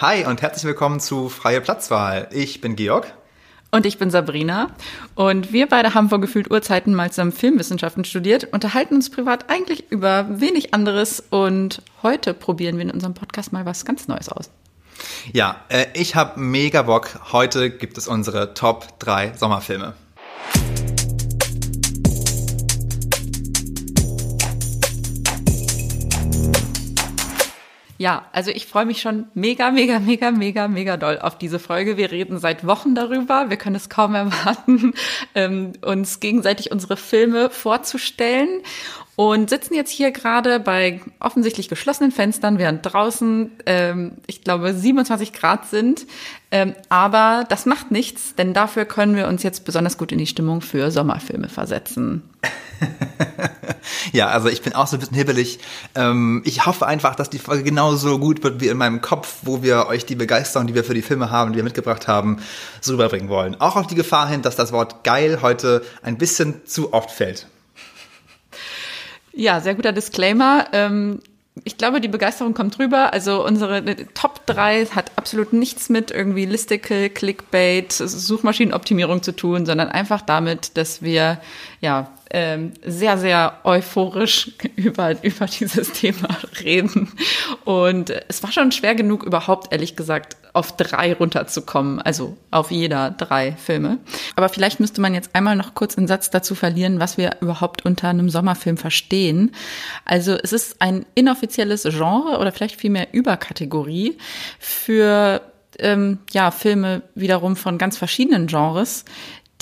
Hi und herzlich willkommen zu Freie Platzwahl. Ich bin Georg. Und ich bin Sabrina. Und wir beide haben vor gefühlt Urzeiten mal zusammen Filmwissenschaften studiert, unterhalten uns privat eigentlich über wenig anderes und heute probieren wir in unserem Podcast mal was ganz Neues aus. Ja, äh, ich habe mega Bock. Heute gibt es unsere Top 3 Sommerfilme. Ja, also ich freue mich schon mega, mega, mega, mega, mega doll auf diese Folge. Wir reden seit Wochen darüber. Wir können es kaum erwarten, ähm, uns gegenseitig unsere Filme vorzustellen und sitzen jetzt hier gerade bei offensichtlich geschlossenen Fenstern, während draußen, ähm, ich glaube, 27 Grad sind. Ähm, aber das macht nichts, denn dafür können wir uns jetzt besonders gut in die Stimmung für Sommerfilme versetzen. ja, also ich bin auch so ein bisschen hibbelig. Ähm, ich hoffe einfach, dass die Folge genauso gut wird wie in meinem Kopf, wo wir euch die Begeisterung, die wir für die Filme haben, die wir mitgebracht haben, so rüberbringen wollen. Auch auf die Gefahr hin, dass das Wort geil heute ein bisschen zu oft fällt. Ja, sehr guter Disclaimer. Ähm, ich glaube, die Begeisterung kommt rüber. Also unsere Top 3 hat absolut nichts mit irgendwie Listicle, Clickbait, Suchmaschinenoptimierung zu tun, sondern einfach damit, dass wir ja ähm, sehr, sehr euphorisch über, über dieses Thema reden. Und es war schon schwer genug, überhaupt, ehrlich gesagt, auf drei runterzukommen. Also auf jeder drei Filme. Aber vielleicht müsste man jetzt einmal noch kurz einen Satz dazu verlieren, was wir überhaupt unter einem Sommerfilm verstehen. Also es ist ein inoffizielles Genre oder vielleicht vielmehr Überkategorie für ähm, ja, Filme wiederum von ganz verschiedenen Genres,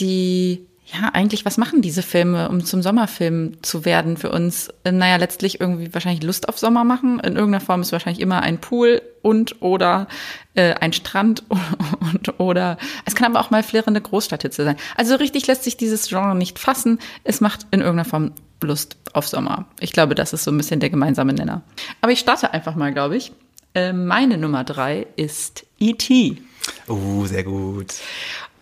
die ja, eigentlich, was machen diese Filme, um zum Sommerfilm zu werden für uns? Äh, naja, letztlich irgendwie wahrscheinlich Lust auf Sommer machen. In irgendeiner Form ist wahrscheinlich immer ein Pool und oder äh, ein Strand und oder es kann aber auch mal flirrende Großstadthitze sein. Also richtig lässt sich dieses Genre nicht fassen. Es macht in irgendeiner Form Lust auf Sommer. Ich glaube, das ist so ein bisschen der gemeinsame Nenner. Aber ich starte einfach mal, glaube ich. Äh, meine Nummer drei ist E.T. Oh, sehr gut.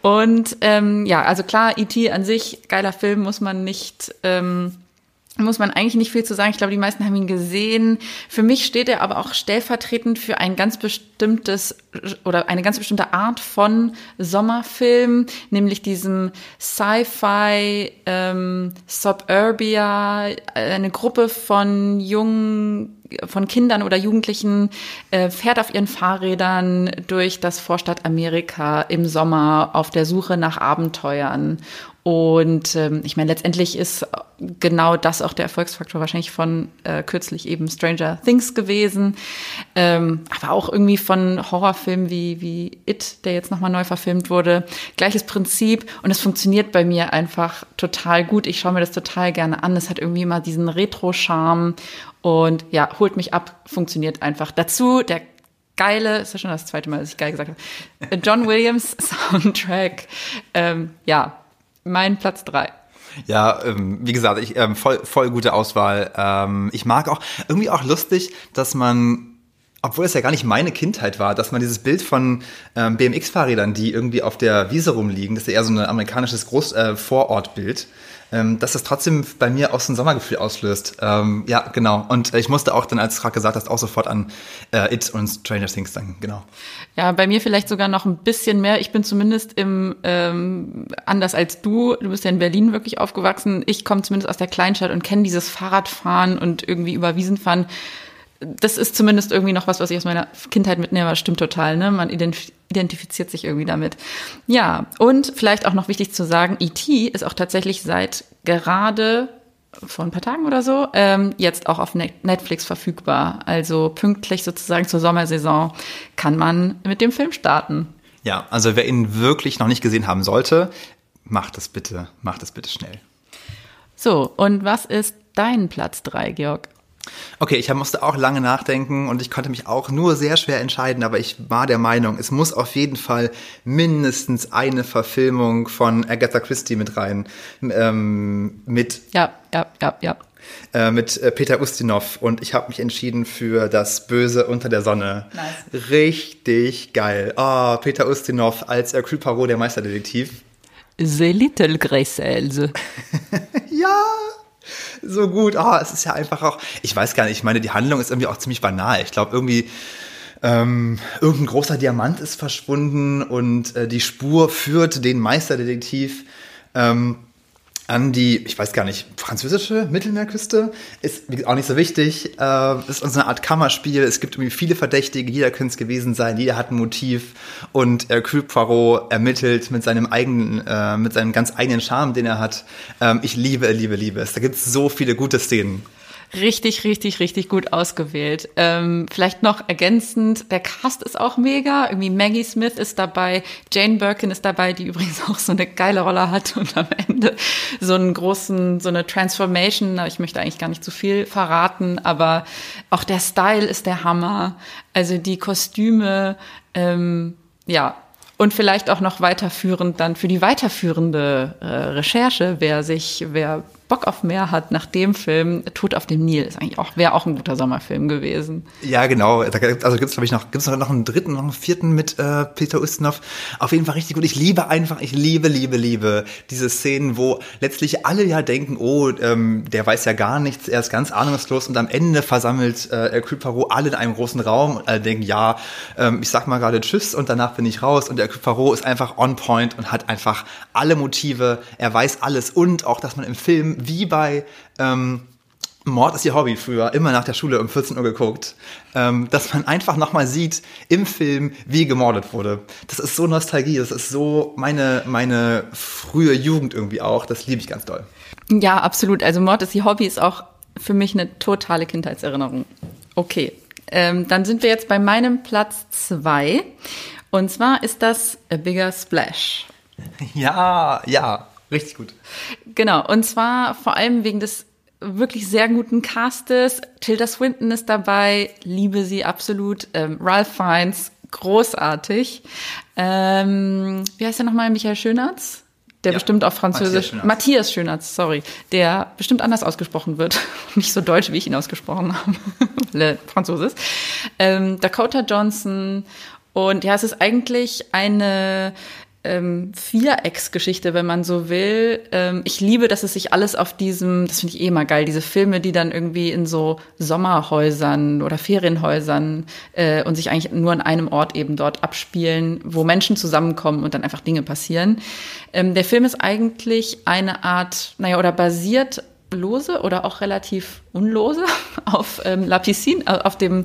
Und ähm, ja, also klar, E.T. an sich, geiler Film, muss man nicht, ähm, muss man eigentlich nicht viel zu sagen. Ich glaube, die meisten haben ihn gesehen. Für mich steht er aber auch stellvertretend für ein ganz bestimmtes oder eine ganz bestimmte Art von Sommerfilm, nämlich diesem Sci-Fi, ähm, Suburbia, eine Gruppe von jungen von Kindern oder Jugendlichen äh, fährt auf ihren Fahrrädern durch das Vorstadt Amerika im Sommer auf der Suche nach Abenteuern. Und ähm, ich meine, letztendlich ist genau das auch der Erfolgsfaktor wahrscheinlich von äh, kürzlich eben Stranger Things gewesen. Ähm, aber auch irgendwie von Horrorfilmen wie, wie It, der jetzt nochmal neu verfilmt wurde. Gleiches Prinzip und es funktioniert bei mir einfach total gut. Ich schaue mir das total gerne an. Es hat irgendwie immer diesen Retro-Charme und ja, holt mich ab, funktioniert einfach. Dazu der geile, ist ja schon das zweite Mal, dass ich geil gesagt habe, John Williams Soundtrack. Ähm, ja, mein Platz drei. Ja, ähm, wie gesagt, ich, ähm, voll, voll gute Auswahl. Ähm, ich mag auch irgendwie auch lustig, dass man obwohl es ja gar nicht meine Kindheit war, dass man dieses Bild von ähm, BMX-Fahrrädern, die irgendwie auf der Wiese rumliegen, das ist ja eher so ein amerikanisches Groß äh, Vorortbild, ähm, dass das trotzdem bei mir auch so ein Sommergefühl auslöst. Ähm, ja, genau. Und ich musste auch dann, als du gerade gesagt hast, auch sofort an äh, It und Stranger Things denken, genau. Ja, bei mir vielleicht sogar noch ein bisschen mehr. Ich bin zumindest im ähm, anders als du. Du bist ja in Berlin wirklich aufgewachsen. Ich komme zumindest aus der Kleinstadt und kenne dieses Fahrradfahren und irgendwie über Wiesen fahren das ist zumindest irgendwie noch was, was ich aus meiner Kindheit mitnehme. Das stimmt total, ne? Man identifiziert sich irgendwie damit. Ja, und vielleicht auch noch wichtig zu sagen, E.T. ist auch tatsächlich seit gerade vor ein paar Tagen oder so ähm, jetzt auch auf Netflix verfügbar. Also pünktlich sozusagen zur Sommersaison kann man mit dem Film starten. Ja, also wer ihn wirklich noch nicht gesehen haben sollte, macht es bitte, macht es bitte schnell. So, und was ist dein Platz drei, Georg? Okay, ich musste auch lange nachdenken und ich konnte mich auch nur sehr schwer entscheiden, aber ich war der Meinung, es muss auf jeden Fall mindestens eine Verfilmung von Agatha Christie mit rein. Ähm, mit. Ja, ja, ja, ja. Äh, mit äh, Peter Ustinov und ich habe mich entschieden für das Böse unter der Sonne. Nice. Richtig geil. Oh, Peter Ustinov als Hercule Poirot, der Meisterdetektiv. The Little Grace ja, so gut. Ah, oh, es ist ja einfach auch, ich weiß gar nicht, ich meine, die Handlung ist irgendwie auch ziemlich banal. Ich glaube, irgendwie ähm, irgendein großer Diamant ist verschwunden und äh, die Spur führt den Meisterdetektiv ähm, an die, ich weiß gar nicht, französische Mittelmeerküste. Ist auch nicht so wichtig. Äh, ist so eine Art Kammerspiel. Es gibt irgendwie viele Verdächtige. Jeder könnte es gewesen sein. Jeder hat ein Motiv. Und Hercule Poirot ermittelt mit seinem eigenen, äh, mit seinem ganz eigenen Charme, den er hat. Ähm, ich liebe, liebe, liebe es. Da gibt es so viele gute Szenen richtig, richtig, richtig gut ausgewählt. Ähm, vielleicht noch ergänzend, der Cast ist auch mega. Irgendwie Maggie Smith ist dabei, Jane Birkin ist dabei, die übrigens auch so eine geile Rolle hat und am Ende so einen großen, so eine Transformation. Ich möchte eigentlich gar nicht zu viel verraten, aber auch der Style ist der Hammer. Also die Kostüme, ähm, ja, und vielleicht auch noch weiterführend dann für die weiterführende äh, Recherche, wer sich, wer Bock auf mehr hat nach dem Film, Tod auf dem Nil ist eigentlich auch, wäre auch ein guter Sommerfilm gewesen. Ja, genau. Also gibt es, glaube ich, noch, gibt es noch einen dritten, noch einen vierten mit äh, Peter Ustinov. Auf jeden Fall richtig gut. Ich liebe einfach, ich liebe, liebe, liebe diese Szenen, wo letztlich alle ja denken, oh, ähm, der weiß ja gar nichts, er ist ganz ahnungslos und am Ende versammelt äh, Hercule Poirot alle in einem großen Raum und alle denken, ja, ähm, ich sag mal gerade Tschüss und danach bin ich raus und Hercule Poirot ist einfach on point und hat einfach alle Motive, er weiß alles und auch, dass man im Film wie bei ähm, Mord ist ihr Hobby früher, immer nach der Schule um 14 Uhr geguckt, ähm, dass man einfach nochmal sieht im Film, wie gemordet wurde. Das ist so Nostalgie, das ist so meine, meine frühe Jugend irgendwie auch, das liebe ich ganz doll. Ja, absolut. Also Mord ist ihr Hobby ist auch für mich eine totale Kindheitserinnerung. Okay, ähm, dann sind wir jetzt bei meinem Platz zwei und zwar ist das A Bigger Splash. Ja, ja. Richtig gut. Genau, und zwar vor allem wegen des wirklich sehr guten Castes. Tilda Swinton ist dabei, liebe sie absolut. Ähm, Ralph Fiennes, großartig. Ähm, wie heißt der nochmal? Michael Schönertz? Der ja, bestimmt auf Französisch. Matthias Schönertz. Matthias Schönertz, sorry. Der bestimmt anders ausgesprochen wird. Nicht so deutsch, wie ich ihn ausgesprochen habe. Französisch. Ähm, Dakota Johnson. Und ja, es ist eigentlich eine ähm, Vierecksgeschichte, wenn man so will. Ähm, ich liebe, dass es sich alles auf diesem, das finde ich eh immer geil, diese Filme, die dann irgendwie in so Sommerhäusern oder Ferienhäusern äh, und sich eigentlich nur an einem Ort eben dort abspielen, wo Menschen zusammenkommen und dann einfach Dinge passieren. Ähm, der Film ist eigentlich eine Art, naja, oder basiert lose oder auch relativ unlose auf ähm, La Piscine, äh, auf dem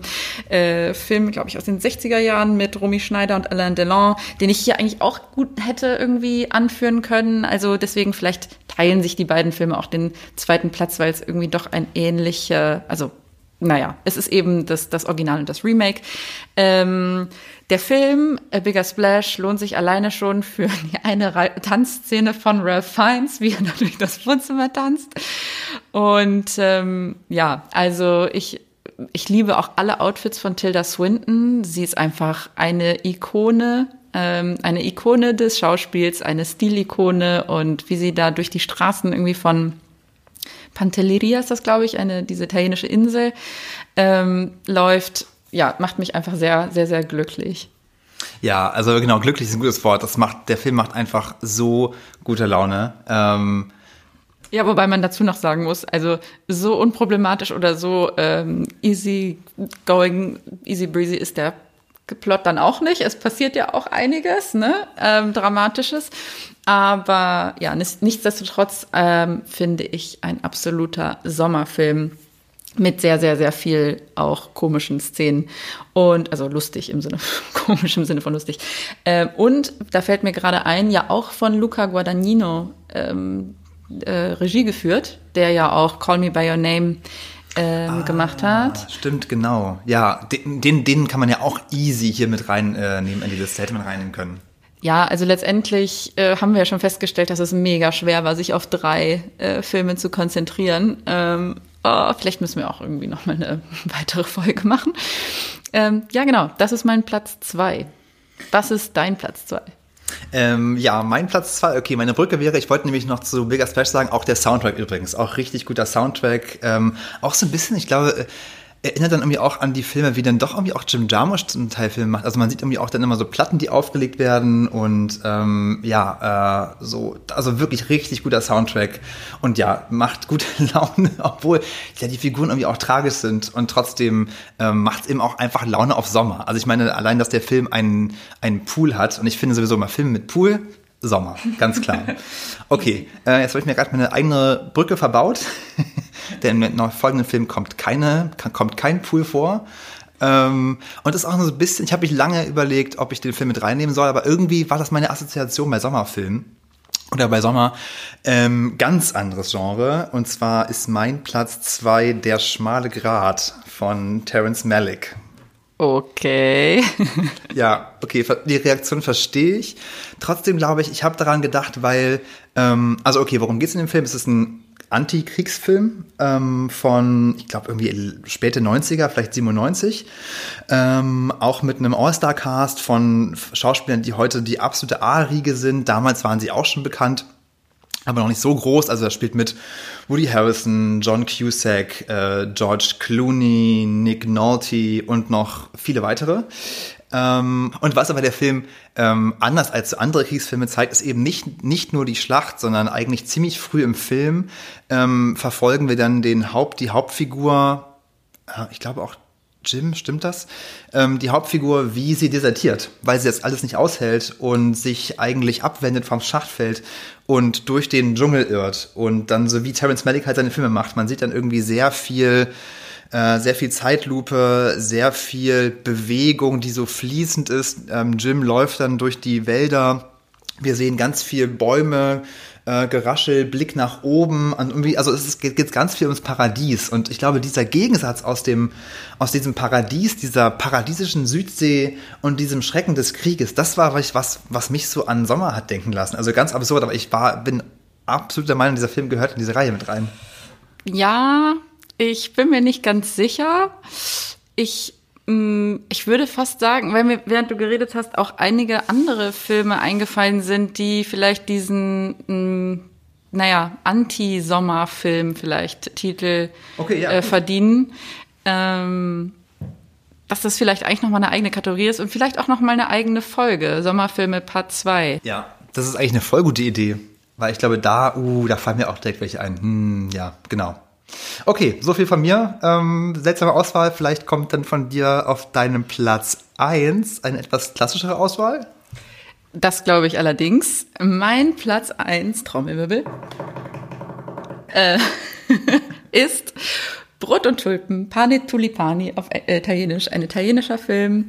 äh, Film, glaube ich, aus den 60er Jahren mit Romy Schneider und Alain Delon, den ich hier eigentlich auch gut hätte irgendwie anführen können. Also deswegen vielleicht teilen sich die beiden Filme auch den zweiten Platz, weil es irgendwie doch ein ähnlicher, also naja, es ist eben das, das Original und das Remake. Ähm, der Film A Bigger Splash lohnt sich alleine schon für eine Tanzszene von Ralph Fiennes, wie er durch das Wohnzimmer tanzt. Und ähm, ja, also ich, ich liebe auch alle Outfits von Tilda Swinton. Sie ist einfach eine Ikone ähm, eine Ikone des Schauspiels, eine Stilikone und wie sie da durch die Straßen irgendwie von Pantelleria ist das, glaube ich, eine, diese italienische Insel, ähm, läuft, ja, macht mich einfach sehr, sehr, sehr glücklich. Ja, also genau, glücklich ist ein gutes Wort. Das macht, der Film macht einfach so gute Laune. Ähm, ja, wobei man dazu noch sagen muss, also so unproblematisch oder so ähm, easy going, easy breezy ist der Plot dann auch nicht. Es passiert ja auch einiges, ne, ähm, Dramatisches. Aber ja, nichtsdestotrotz ähm, finde ich ein absoluter Sommerfilm mit sehr, sehr, sehr viel auch komischen Szenen und also lustig im Sinne, komisch im Sinne von lustig. Ähm, und da fällt mir gerade ein, ja auch von Luca Guadagnino ähm, äh, Regie geführt, der ja auch Call Me by Your Name ähm, ah, gemacht hat. Stimmt, genau. Ja, den, den, kann man ja auch easy hier mit reinnehmen äh, in die Liste, hätte man reinnehmen können. Ja, also letztendlich äh, haben wir ja schon festgestellt, dass es mega schwer war, sich auf drei äh, Filme zu konzentrieren. Ähm, oh, vielleicht müssen wir auch irgendwie noch mal eine weitere Folge machen. Ähm, ja, genau, das ist mein Platz zwei. Was ist dein Platz zwei? Ähm, ja, mein Platz zwei, okay, meine Brücke wäre, ich wollte nämlich noch zu Bigger Splash sagen, auch der Soundtrack übrigens, auch richtig guter Soundtrack, ähm, auch so ein bisschen, ich glaube, erinnert dann irgendwie auch an die Filme, wie dann doch irgendwie auch Jim Jarmusch zum Teil Filme macht. Also man sieht irgendwie auch dann immer so Platten, die aufgelegt werden und ähm, ja, äh, so, also wirklich richtig guter Soundtrack und ja, macht gute Laune, obwohl ja die Figuren irgendwie auch tragisch sind und trotzdem ähm, macht es eben auch einfach Laune auf Sommer. Also ich meine, allein, dass der Film einen, einen Pool hat und ich finde sowieso mal Filme mit Pool, Sommer, ganz klar. Okay, äh, jetzt habe ich mir gerade meine eigene Brücke verbaut. Denn im folgenden Film kommt keine, kommt kein Pool vor. Ähm, und das ist auch so ein bisschen, ich habe mich lange überlegt, ob ich den Film mit reinnehmen soll, aber irgendwie war das meine Assoziation bei Sommerfilmen oder bei Sommer ähm, ganz anderes Genre. Und zwar ist mein Platz zwei Der schmale Grat von Terence Malick. Okay. ja, okay, die Reaktion verstehe ich. Trotzdem glaube ich, ich habe daran gedacht, weil, ähm, also okay, worum geht es in dem Film? Es ist ein Antikriegsfilm ähm, von, ich glaube, irgendwie späte 90er, vielleicht 97. Ähm, auch mit einem All-Star-Cast von Schauspielern, die heute die absolute A-Riege sind. Damals waren sie auch schon bekannt aber noch nicht so groß. Also da spielt mit Woody Harrison, John Cusack, äh, George Clooney, Nick Nolte und noch viele weitere. Ähm, und was aber der Film ähm, anders als andere Kriegsfilme zeigt, ist eben nicht, nicht nur die Schlacht, sondern eigentlich ziemlich früh im Film ähm, verfolgen wir dann den Haupt, die Hauptfigur, äh, ich glaube auch Jim, stimmt das? Die Hauptfigur, wie sie desertiert, weil sie das alles nicht aushält und sich eigentlich abwendet vom Schachtfeld und durch den Dschungel irrt. Und dann so wie Terence Malick halt seine Filme macht. Man sieht dann irgendwie sehr viel äh, sehr viel Zeitlupe, sehr viel Bewegung, die so fließend ist. Ähm, Jim läuft dann durch die Wälder. Wir sehen ganz viel Bäume, äh, Geraschel, Blick nach oben. Also es geht, geht ganz viel ums Paradies. Und ich glaube, dieser Gegensatz aus dem, aus diesem Paradies, dieser paradiesischen Südsee und diesem Schrecken des Krieges, das war was, was mich so an Sommer hat denken lassen. Also ganz absurd, aber ich war, bin absolut der Meinung, dieser Film gehört in diese Reihe mit rein. Ja, ich bin mir nicht ganz sicher. Ich, mh, mm, ich würde fast sagen, weil mir, während du geredet hast, auch einige andere Filme eingefallen sind, die vielleicht diesen, mh, mm, naja, Anti-Sommer-Film vielleicht Titel okay, ja. äh, verdienen. Ähm, dass das vielleicht eigentlich nochmal eine eigene Kategorie ist und vielleicht auch nochmal eine eigene Folge. Sommerfilme Part 2. Ja, das ist eigentlich eine voll gute Idee. Weil ich glaube, da, uh, da fallen mir auch direkt welche ein. Hm, ja, genau. Okay, so viel von mir. Ähm, seltsame Auswahl. Vielleicht kommt dann von dir auf deinem Platz 1 eine etwas klassischere Auswahl. Das glaube ich allerdings. Mein Platz 1, Trommelwirbel, äh, ist Brot und Tulpen, Pane Tulipani auf Italienisch, ein italienischer Film.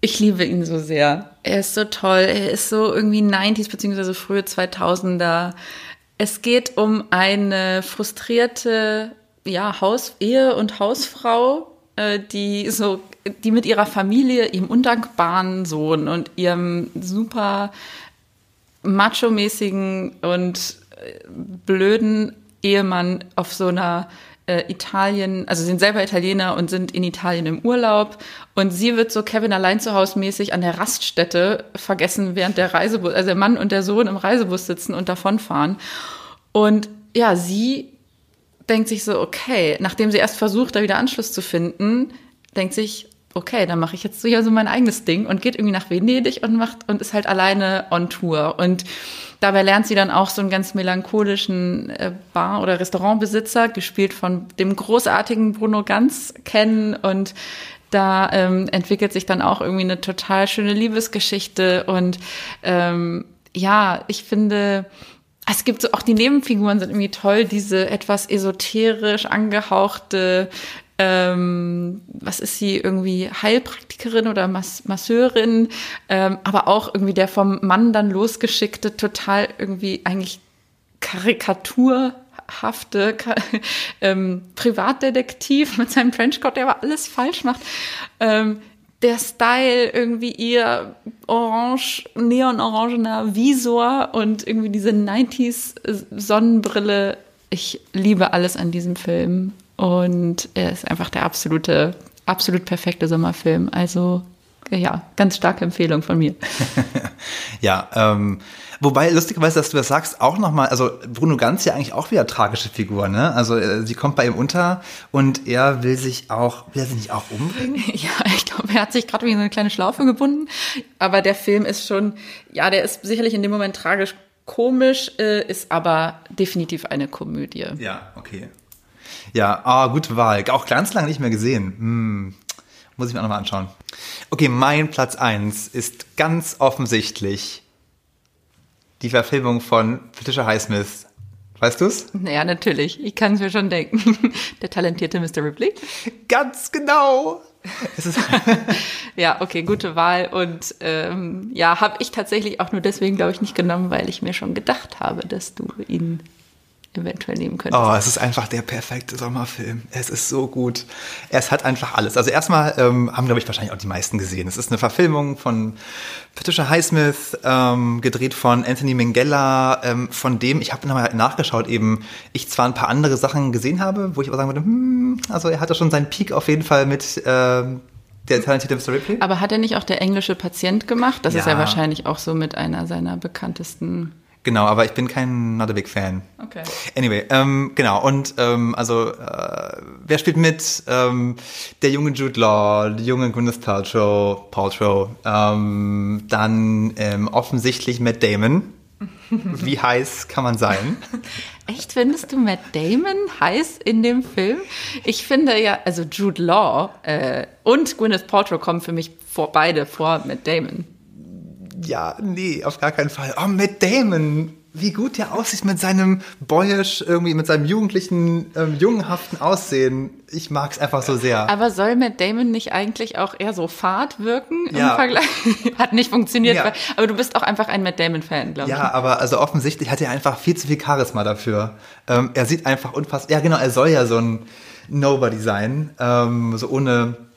Ich liebe ihn so sehr. Er ist so toll. Er ist so irgendwie 90s bzw. frühe 2000er. Es geht um eine frustrierte ja, Haus Ehe- und Hausfrau, äh, die so, die mit ihrer Familie, ihrem undankbaren Sohn und ihrem super macho-mäßigen und äh, blöden Ehemann auf so einer äh, Italien, also sind selber Italiener und sind in Italien im Urlaub. Und sie wird so Kevin allein zu Hause mäßig an der Raststätte vergessen, während der Reisebus, also der Mann und der Sohn im Reisebus sitzen und davonfahren. Und ja, sie denkt sich so, okay, nachdem sie erst versucht, da wieder Anschluss zu finden, denkt sich, okay, dann mache ich jetzt so hier so mein eigenes Ding und geht irgendwie nach Venedig und macht und ist halt alleine on Tour. Und Dabei lernt sie dann auch so einen ganz melancholischen äh, Bar- oder Restaurantbesitzer, gespielt von dem großartigen Bruno Ganz, kennen. Und da ähm, entwickelt sich dann auch irgendwie eine total schöne Liebesgeschichte. Und ähm, ja, ich finde, es gibt so auch die Nebenfiguren sind irgendwie toll, diese etwas esoterisch angehauchte ähm, was ist sie, irgendwie Heilpraktikerin oder Mas Masseurin, ähm, aber auch irgendwie der vom Mann dann losgeschickte, total irgendwie eigentlich karikaturhafte ähm, Privatdetektiv mit seinem Trenchcoat, der aber alles falsch macht. Ähm, der Style, irgendwie ihr orange, neon-orangener Visor und irgendwie diese 90s Sonnenbrille. Ich liebe alles an diesem Film. Und er ist einfach der absolute, absolut perfekte Sommerfilm. Also ja, ganz starke Empfehlung von mir. ja, ähm, Wobei, lustigerweise, dass du das sagst, auch nochmal, also Bruno Ganz ja eigentlich auch wieder tragische Figur, ne? Also äh, sie kommt bei ihm unter und er will sich auch, will er sich nicht auch umbringen? Ja, ich glaube, er hat sich gerade wie so eine kleine Schlaufe gebunden. Aber der Film ist schon, ja, der ist sicherlich in dem Moment tragisch komisch, äh, ist aber definitiv eine Komödie. Ja, okay. Ja, ah, gute Wahl. Auch ganz lange nicht mehr gesehen. Hm. Muss ich mir auch nochmal anschauen. Okay, mein Platz eins ist ganz offensichtlich die Verfilmung von Patricia Highsmith. Weißt du's? Ja, natürlich. Ich kann es mir schon denken. Der talentierte Mr. Ripley. Ganz genau. ja, okay, gute Wahl. Und ähm, ja, habe ich tatsächlich auch nur deswegen, glaube ich, nicht genommen, weil ich mir schon gedacht habe, dass du ihn eventuell nehmen könntest. Oh, es ist einfach der perfekte Sommerfilm. Es ist so gut. Es hat einfach alles. Also erstmal ähm, haben, glaube ich, wahrscheinlich auch die meisten gesehen. Es ist eine Verfilmung von Patricia Highsmith, ähm, gedreht von Anthony Minghella, ähm, von dem, ich habe nochmal nachgeschaut, eben ich zwar ein paar andere Sachen gesehen habe, wo ich aber sagen würde, hm, also er hatte schon seinen Peak auf jeden Fall mit ähm, der talentierte Mr. Ripley. Aber hat er nicht auch der englische Patient gemacht? Das ja. ist ja wahrscheinlich auch so mit einer seiner bekanntesten Genau, aber ich bin kein Not a Big Fan. Okay. Anyway, ähm, genau. Und ähm, also, äh, wer spielt mit? Ähm, der junge Jude Law, die junge Gwyneth Paltrow, Paltrow. Ähm, dann ähm, offensichtlich Matt Damon. Wie heiß kann man sein? Echt, findest du Matt Damon heiß in dem Film? Ich finde ja, also Jude Law äh, und Gwyneth Paltrow kommen für mich vor, beide vor Matt Damon ja, nee, auf gar keinen Fall. Oh, Matt Damon, wie gut der aussieht mit seinem boyish, irgendwie mit seinem jugendlichen, ähm, jungenhaften Aussehen. Ich mag es einfach so sehr. Aber soll Matt Damon nicht eigentlich auch eher so fad wirken im ja. Vergleich? Hat nicht funktioniert, ja. aber du bist auch einfach ein Matt Damon-Fan, glaube ich. Ja, aber also offensichtlich hat er einfach viel zu viel Charisma dafür. Ähm, er sieht einfach unfassbar, ja genau, er soll ja so ein Nobody sein, ähm, so ohne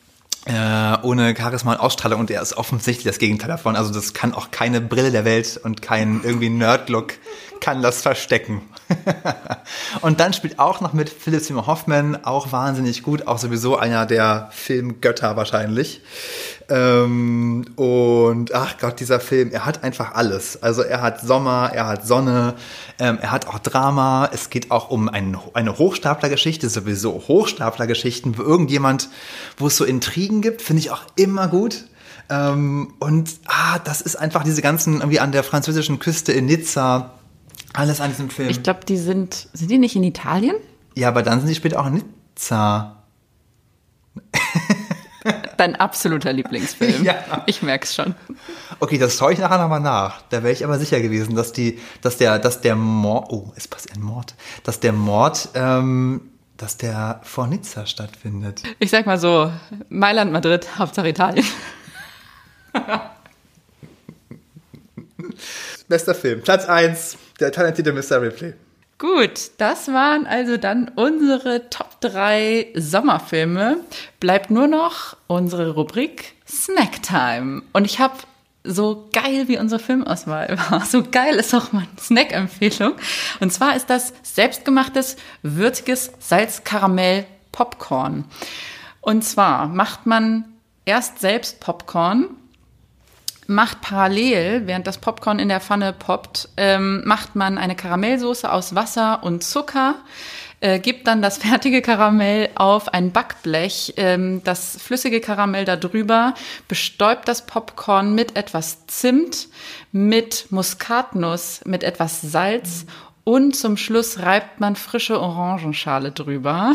äh, ohne Charisma und Ausstrahlung und er ist offensichtlich das Gegenteil davon. Also das kann auch keine Brille der Welt und kein irgendwie Nerd-Look kann das verstecken. und dann spielt auch noch mit Philip Seymour Hoffman, auch wahnsinnig gut, auch sowieso einer der Filmgötter wahrscheinlich. Ähm, und ach Gott, dieser Film, er hat einfach alles. Also er hat Sommer, er hat Sonne, ähm, er hat auch Drama. Es geht auch um ein, eine Hochstaplergeschichte, sowieso Hochstaplergeschichten, wo irgendjemand, wo es so Intrigen gibt, finde ich auch immer gut. Ähm, und ah, das ist einfach diese ganzen irgendwie an der französischen Küste in Nizza alles an diesem Film. Ich glaube, die sind, sind die nicht in Italien? Ja, aber dann sind die später auch in Nizza. Dein absoluter Lieblingsfilm. ja. Ich merk's schon. Okay, das schaue ich nachher nochmal nach. Da wäre ich aber sicher gewesen, dass die, dass der, dass der Mord, oh, es passiert ein Mord, dass der Mord, ähm, dass der vor Nizza stattfindet. Ich sag mal so, Mailand, Madrid, Hauptsache Italien. Bester Film. Platz 1, der talentierte Mr. Ripley. Gut, das waren also dann unsere Top 3 Sommerfilme. Bleibt nur noch unsere Rubrik Snack Time. Und ich habe so geil wie unsere Filmauswahl war, so geil ist auch meine Snack-Empfehlung. Und zwar ist das selbstgemachtes, würziges Salz-Karamell-Popcorn. Und zwar macht man erst selbst Popcorn macht parallel, während das Popcorn in der Pfanne poppt, ähm, macht man eine Karamellsoße aus Wasser und Zucker, äh, gibt dann das fertige Karamell auf ein Backblech, ähm, das flüssige Karamell da drüber, bestäubt das Popcorn mit etwas Zimt, mit Muskatnuss, mit etwas Salz und zum Schluss reibt man frische Orangenschale drüber.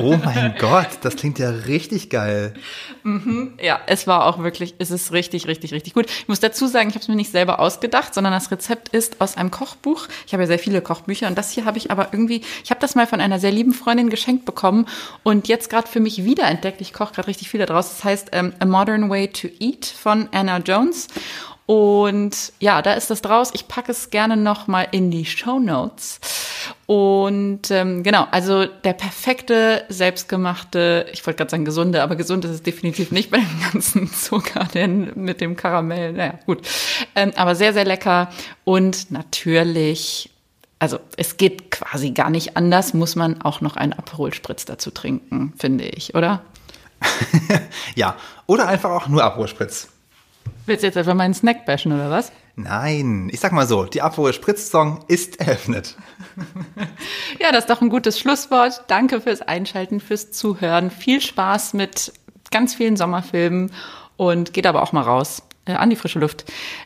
Oh mein Gott, das klingt ja richtig geil. Mhm, ja, es war auch wirklich, es ist richtig, richtig, richtig gut. Ich muss dazu sagen, ich habe es mir nicht selber ausgedacht, sondern das Rezept ist aus einem Kochbuch. Ich habe ja sehr viele Kochbücher und das hier habe ich aber irgendwie, ich habe das mal von einer sehr lieben Freundin geschenkt bekommen und jetzt gerade für mich wiederentdeckt. Ich koche gerade richtig viel daraus. Das heißt ähm, A Modern Way to Eat von Anna Jones. Und ja, da ist das draus. Ich packe es gerne noch mal in die Show Notes. Und ähm, genau, also der perfekte, selbstgemachte, ich wollte gerade sagen gesunde, aber gesund ist es definitiv nicht bei dem ganzen Zucker, denn mit dem Karamell, naja, gut. Ähm, aber sehr, sehr lecker und natürlich also es geht quasi gar nicht anders, muss man auch noch einen Aperol Spritz dazu trinken, finde ich, oder? ja, oder einfach auch nur Aperol Spritz. Willst du jetzt einfach meinen Snack bashen oder was? Nein, ich sag mal so, die Aperol Spritz-Song ist eröffnet. ja, das ist doch ein gutes Schlusswort. Danke fürs Einschalten, fürs Zuhören. Viel Spaß mit ganz vielen Sommerfilmen und geht aber auch mal raus äh, an die frische Luft.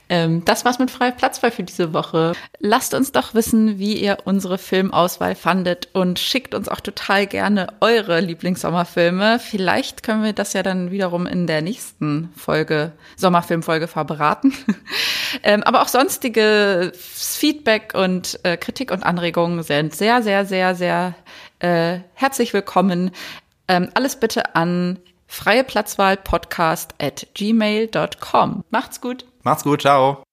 Ähm, das war's mit Frei Platzfrei für diese Woche. Lasst uns doch wissen, wie ihr unsere Filmauswahl fandet und schickt uns auch total gerne eure Lieblingssommerfilme. Vielleicht können wir das ja dann wiederum in der nächsten Folge, Sommerfilmfolge verberaten. ähm, aber auch sonstige Feedback und äh, Kritik und Anregungen sind sehr, sehr, sehr, sehr äh, herzlich willkommen. Ähm, alles bitte an freie Platzwahl Podcast at gmail.com. Macht's gut. Macht's gut, ciao.